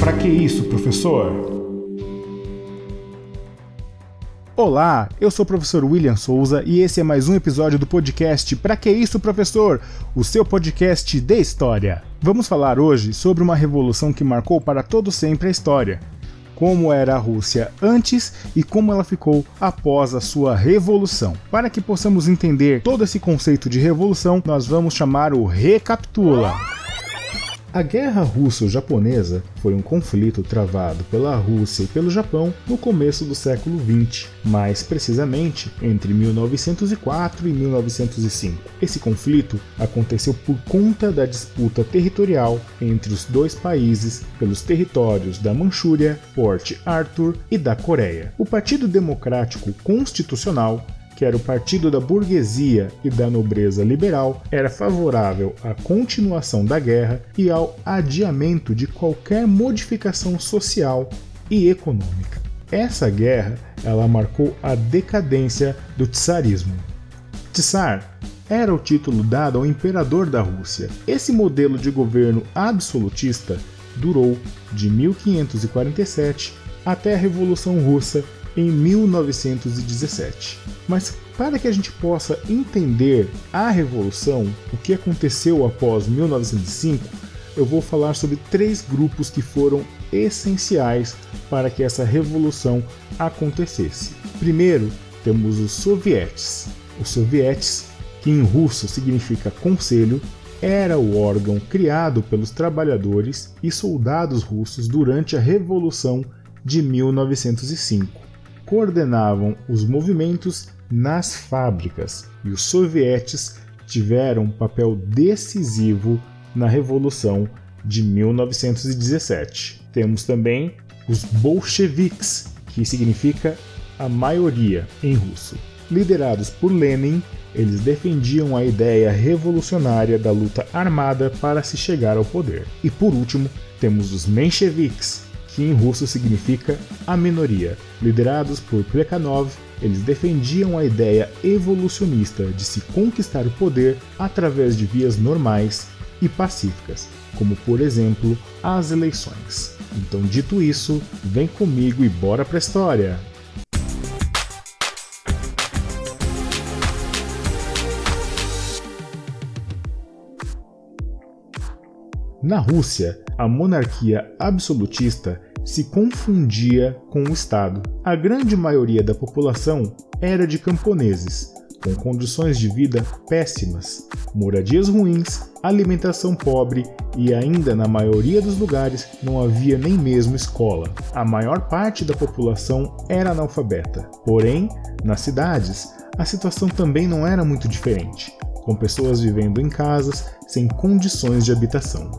Para que isso, professor? Olá, eu sou o professor William Souza e esse é mais um episódio do podcast Pra que isso, professor? O seu podcast de história. Vamos falar hoje sobre uma revolução que marcou para todo sempre a história. Como era a Rússia antes e como ela ficou após a sua revolução. Para que possamos entender todo esse conceito de revolução, nós vamos chamar o Recapitula. A Guerra Russo-Japonesa foi um conflito travado pela Rússia e pelo Japão no começo do século XX, mais precisamente entre 1904 e 1905. Esse conflito aconteceu por conta da disputa territorial entre os dois países pelos territórios da Manchúria, Port Arthur e da Coreia. O Partido Democrático Constitucional que era o partido da burguesia e da nobreza liberal, era favorável à continuação da guerra e ao adiamento de qualquer modificação social e econômica. Essa guerra ela marcou a decadência do tsarismo. Tsar era o título dado ao imperador da Rússia. Esse modelo de governo absolutista durou de 1547 até a Revolução Russa em 1917. Mas para que a gente possa entender a revolução, o que aconteceu após 1905, eu vou falar sobre três grupos que foram essenciais para que essa revolução acontecesse. Primeiro, temos os sovietes. Os sovietes, que em russo significa conselho, era o órgão criado pelos trabalhadores e soldados russos durante a Revolução de 1905 coordenavam os movimentos nas fábricas e os sovietes tiveram um papel decisivo na Revolução de 1917. Temos também os bolcheviques, que significa a maioria em russo. Liderados por Lenin, eles defendiam a ideia revolucionária da luta armada para se chegar ao poder. E por último, temos os mencheviques, que em russo significa a minoria. Liderados por Plekhanov, eles defendiam a ideia evolucionista de se conquistar o poder através de vias normais e pacíficas, como por exemplo as eleições. Então, dito isso, vem comigo e bora pra história! Na Rússia, a monarquia absolutista se confundia com o Estado. A grande maioria da população era de camponeses, com condições de vida péssimas, moradias ruins, alimentação pobre e ainda na maioria dos lugares não havia nem mesmo escola. A maior parte da população era analfabeta. Porém, nas cidades, a situação também não era muito diferente, com pessoas vivendo em casas sem condições de habitação.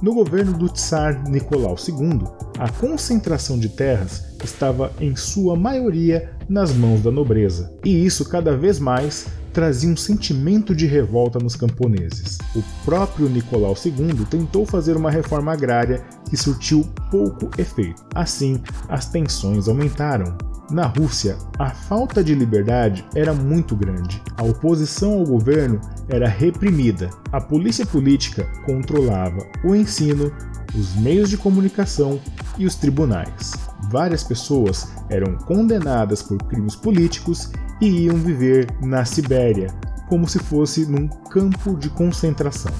No governo do Tsar Nicolau II, a concentração de terras estava em sua maioria nas mãos da nobreza, e isso cada vez mais trazia um sentimento de revolta nos camponeses. O próprio Nicolau II tentou fazer uma reforma agrária que surtiu pouco efeito. Assim, as tensões aumentaram. Na Rússia, a falta de liberdade era muito grande. A oposição ao governo era reprimida. A polícia política controlava o ensino, os meios de comunicação e os tribunais. Várias pessoas eram condenadas por crimes políticos e iam viver na Sibéria, como se fosse num campo de concentração.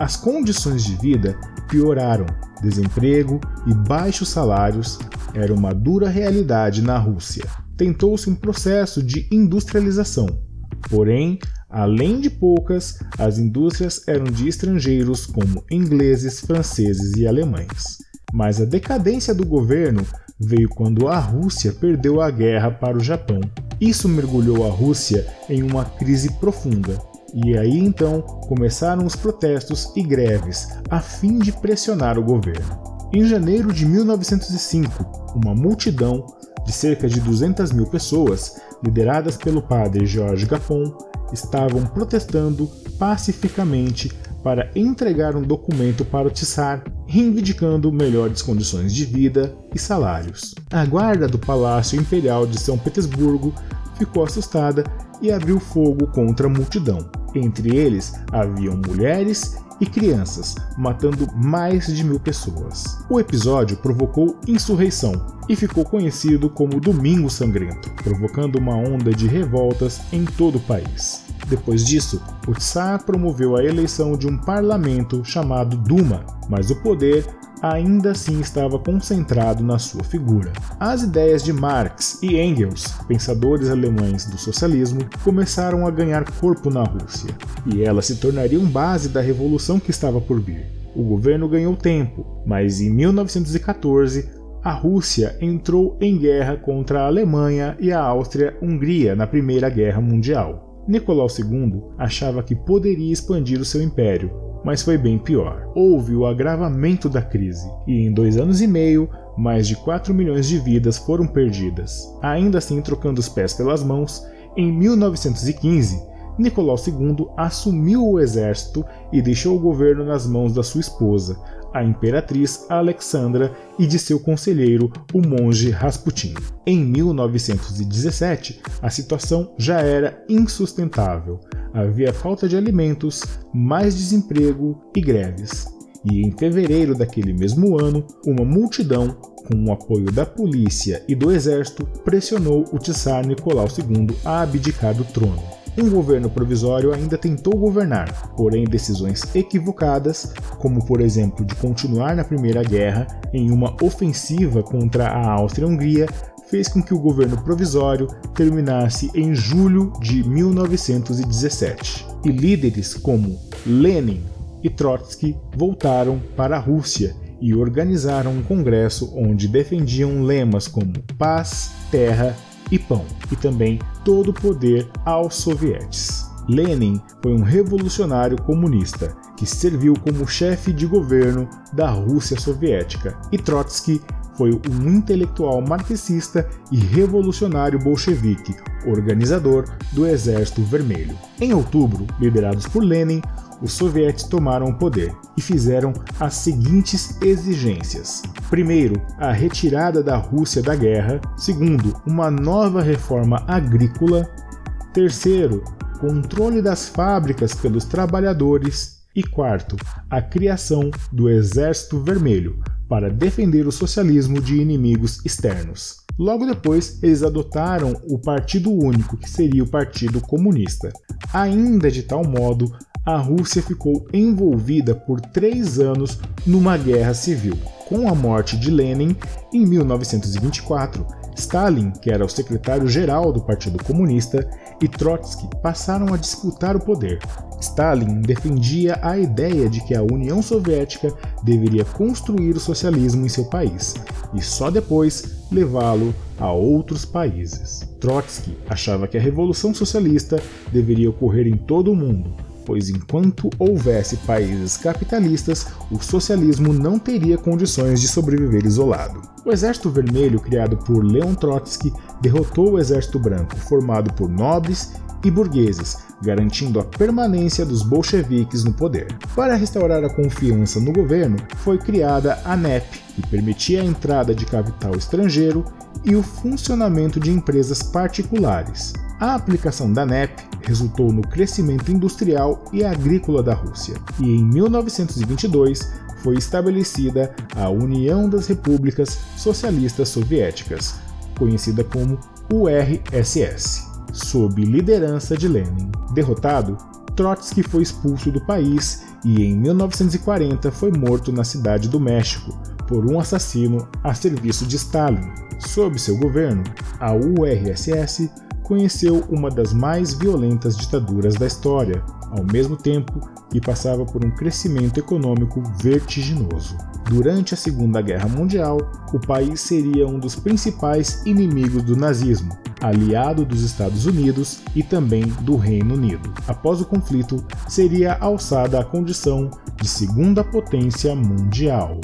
As condições de vida pioraram, desemprego e baixos salários era uma dura realidade na Rússia. Tentou-se um processo de industrialização, porém, além de poucas, as indústrias eram de estrangeiros como ingleses, franceses e alemães. Mas a decadência do governo veio quando a Rússia perdeu a guerra para o Japão. Isso mergulhou a Rússia em uma crise profunda. E aí então começaram os protestos e greves a fim de pressionar o governo. Em janeiro de 1905, uma multidão de cerca de 200 mil pessoas, lideradas pelo padre George Gapon, estavam protestando pacificamente para entregar um documento para o Tsar reivindicando melhores condições de vida e salários. A guarda do Palácio Imperial de São Petersburgo ficou assustada e abriu fogo contra a multidão. Entre eles haviam mulheres e crianças, matando mais de mil pessoas. O episódio provocou insurreição e ficou conhecido como Domingo Sangrento, provocando uma onda de revoltas em todo o país. Depois disso, o Tsar promoveu a eleição de um parlamento chamado Duma, mas o poder ainda assim estava concentrado na sua figura. As ideias de Marx e Engels, pensadores alemães do socialismo, começaram a ganhar corpo na Rússia, e elas se tornariam base da revolução que estava por vir. O governo ganhou tempo, mas em 1914 a Rússia entrou em guerra contra a Alemanha e a Áustria-Hungria na Primeira Guerra Mundial. Nicolau II achava que poderia expandir o seu império, mas foi bem pior. Houve o agravamento da crise, e em dois anos e meio, mais de 4 milhões de vidas foram perdidas. Ainda assim, trocando os pés pelas mãos, em 1915, Nicolau II assumiu o exército e deixou o governo nas mãos da sua esposa, a imperatriz Alexandra e de seu conselheiro, o monge Rasputin. Em 1917, a situação já era insustentável. Havia falta de alimentos, mais desemprego e greves. E em fevereiro daquele mesmo ano, uma multidão, com o apoio da polícia e do exército, pressionou o Tsar Nicolau II a abdicar do trono. Um governo provisório ainda tentou governar, porém decisões equivocadas, como por exemplo de continuar na Primeira Guerra em uma ofensiva contra a Áustria-Hungria, fez com que o governo provisório terminasse em julho de 1917. E líderes como Lenin e Trotsky voltaram para a Rússia e organizaram um congresso onde defendiam lemas como paz, terra e pão, e também todo o poder aos sovietes. Lenin foi um revolucionário comunista que serviu como chefe de governo da Rússia soviética, e Trotsky foi um intelectual marxista e revolucionário bolchevique, organizador do Exército Vermelho. Em outubro, liderados por Lenin, os sovietes tomaram o poder e fizeram as seguintes exigências: primeiro, a retirada da Rússia da guerra, segundo, uma nova reforma agrícola, terceiro, controle das fábricas pelos trabalhadores. E quarto, a criação do Exército Vermelho para defender o socialismo de inimigos externos. Logo depois, eles adotaram o Partido Único, que seria o Partido Comunista, ainda de tal modo a Rússia ficou envolvida por três anos numa guerra civil. Com a morte de Lenin, em 1924, Stalin, que era o secretário-geral do Partido Comunista, e Trotsky passaram a disputar o poder. Stalin defendia a ideia de que a União Soviética deveria construir o socialismo em seu país e só depois levá-lo a outros países. Trotsky achava que a Revolução Socialista deveria ocorrer em todo o mundo, pois enquanto houvesse países capitalistas, o socialismo não teria condições de sobreviver isolado. O Exército Vermelho, criado por Leon Trotsky, derrotou o Exército Branco, formado por nobres e burgueses, garantindo a permanência dos bolcheviques no poder. Para restaurar a confiança no governo, foi criada a NEP, que permitia a entrada de capital estrangeiro e o funcionamento de empresas particulares. A aplicação da NEP resultou no crescimento industrial e agrícola da Rússia, e em 1922 foi estabelecida a União das Repúblicas Socialistas Soviéticas, conhecida como URSS, sob liderança de Lenin. Derrotado, Trotsky foi expulso do país e em 1940 foi morto na cidade do México por um assassino a serviço de Stalin. Sob seu governo, a URSS conheceu uma das mais violentas ditaduras da história, ao mesmo tempo que passava por um crescimento econômico vertiginoso. Durante a Segunda Guerra Mundial, o país seria um dos principais inimigos do nazismo, aliado dos Estados Unidos e também do Reino Unido. Após o conflito, seria alçada à condição de segunda potência mundial.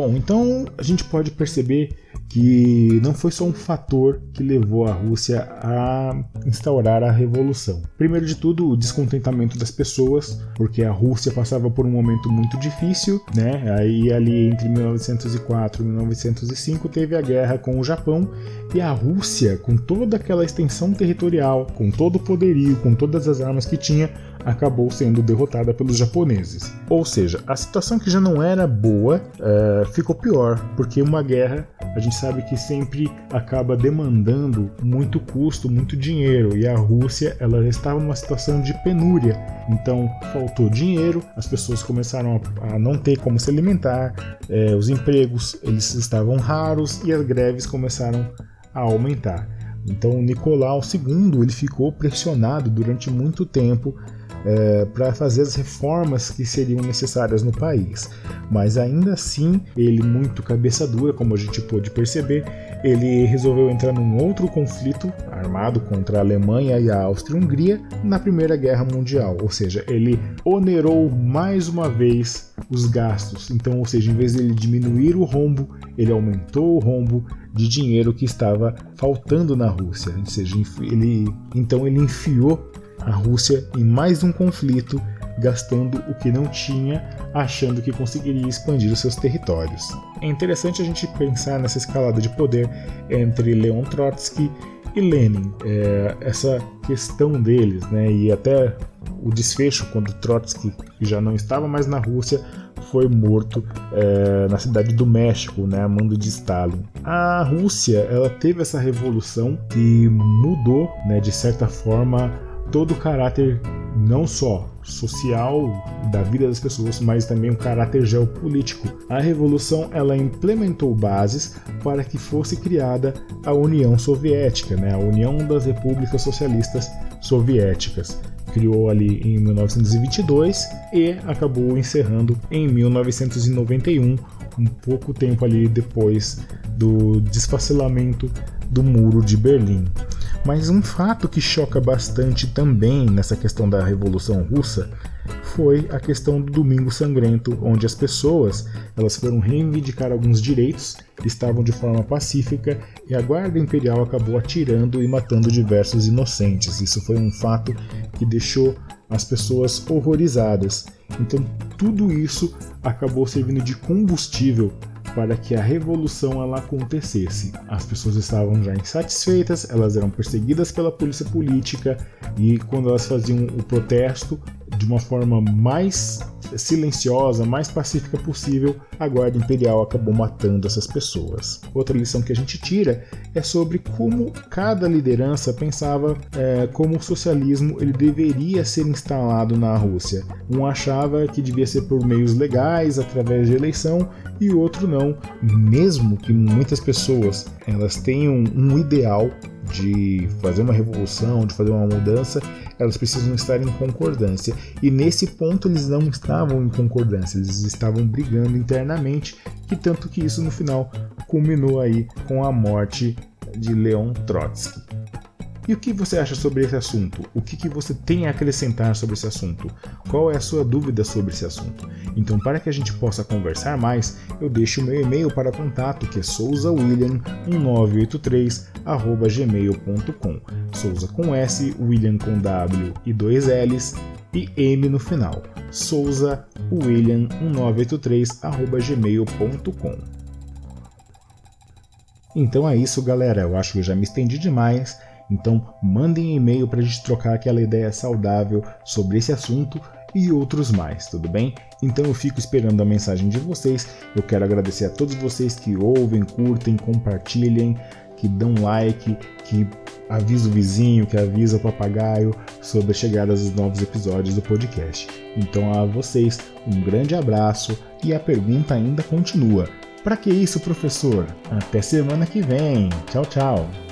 Bom, então a gente pode perceber que não foi só um fator que levou a Rússia a instaurar a revolução. Primeiro de tudo, o descontentamento das pessoas, porque a Rússia passava por um momento muito difícil, né? Aí ali entre 1904 e 1905 teve a guerra com o Japão e a Rússia, com toda aquela extensão territorial, com todo o poderio, com todas as armas que tinha, acabou sendo derrotada pelos japoneses. Ou seja, a situação que já não era boa uh, ficou pior, porque uma guerra a gente sabe que sempre acaba demandando muito custo, muito dinheiro, e a Rússia ela estava numa situação de penúria. Então faltou dinheiro, as pessoas começaram a, não ter como se alimentar, eh, os empregos eles estavam raros e as greves começaram a aumentar. Então Nicolau II ele ficou pressionado durante muito tempo é, para fazer as reformas que seriam necessárias no país. Mas ainda assim, ele, muito cabeça dura, como a gente pôde perceber, ele resolveu entrar num outro conflito armado contra a Alemanha e a Áustria-Hungria na Primeira Guerra Mundial, ou seja, ele onerou mais uma vez os gastos. Então, ou seja, em vez de ele diminuir o rombo, ele aumentou o rombo de dinheiro que estava faltando na Rússia. Ou seja, ele então ele enfiou a Rússia em mais um conflito, gastando o que não tinha, achando que conseguiria expandir os seus territórios. É interessante a gente pensar nessa escalada de poder entre Leon Trotsky e Lenin, é, essa questão deles, né, e até o desfecho quando Trotsky já não estava mais na Rússia foi morto é, na cidade do México, né, a mando de Stalin. A Rússia ela teve essa revolução que mudou, né, de certa forma todo o caráter não só social da vida das pessoas, mas também um caráter geopolítico. A revolução ela implementou bases para que fosse criada a União Soviética, né, a União das Repúblicas Socialistas Soviéticas. Criou ali em 1922 e acabou encerrando em 1991, um pouco tempo ali depois do desfacelamento do Muro de Berlim. Mas um fato que choca bastante também nessa questão da Revolução Russa foi a questão do Domingo Sangrento, onde as pessoas elas foram reivindicar alguns direitos, estavam de forma pacífica e a guarda imperial acabou atirando e matando diversos inocentes. Isso foi um fato que deixou as pessoas horrorizadas. Então tudo isso acabou servindo de combustível para que a revolução ela acontecesse. As pessoas estavam já insatisfeitas, elas eram perseguidas pela polícia política e quando elas faziam o protesto de uma forma mais silenciosa, mais pacífica possível, a Guarda Imperial acabou matando essas pessoas. Outra lição que a gente tira é sobre como cada liderança pensava é, como o socialismo ele deveria ser instalado na Rússia. Um achava que devia ser por meios legais, através de eleição, e o outro não. Mesmo que muitas pessoas elas tenham um ideal de fazer uma revolução, de fazer uma mudança, elas precisam estar em concordância. E nesse ponto eles não estavam em concordância, eles estavam brigando internamente, que tanto que isso no final culminou aí com a morte de Leon Trotsky. E o que você acha sobre esse assunto? O que, que você tem a acrescentar sobre esse assunto? Qual é a sua dúvida sobre esse assunto? Então, para que a gente possa conversar mais, eu deixo o meu e-mail para contato que é souzawilliam1983@gmail.com. Souza com S, William com W e dois L's e M no final. Souza William 1983@gmail.com. Então é isso, galera. Eu acho que eu já me estendi demais. Então, mandem e-mail para a gente trocar aquela ideia saudável sobre esse assunto e outros mais, tudo bem? Então eu fico esperando a mensagem de vocês. Eu quero agradecer a todos vocês que ouvem, curtem, compartilhem, que dão like, que avisa o vizinho, que avisa o papagaio sobre a chegada dos novos episódios do podcast. Então a vocês um grande abraço e a pergunta ainda continua. Para que isso, professor? Até semana que vem. Tchau, tchau.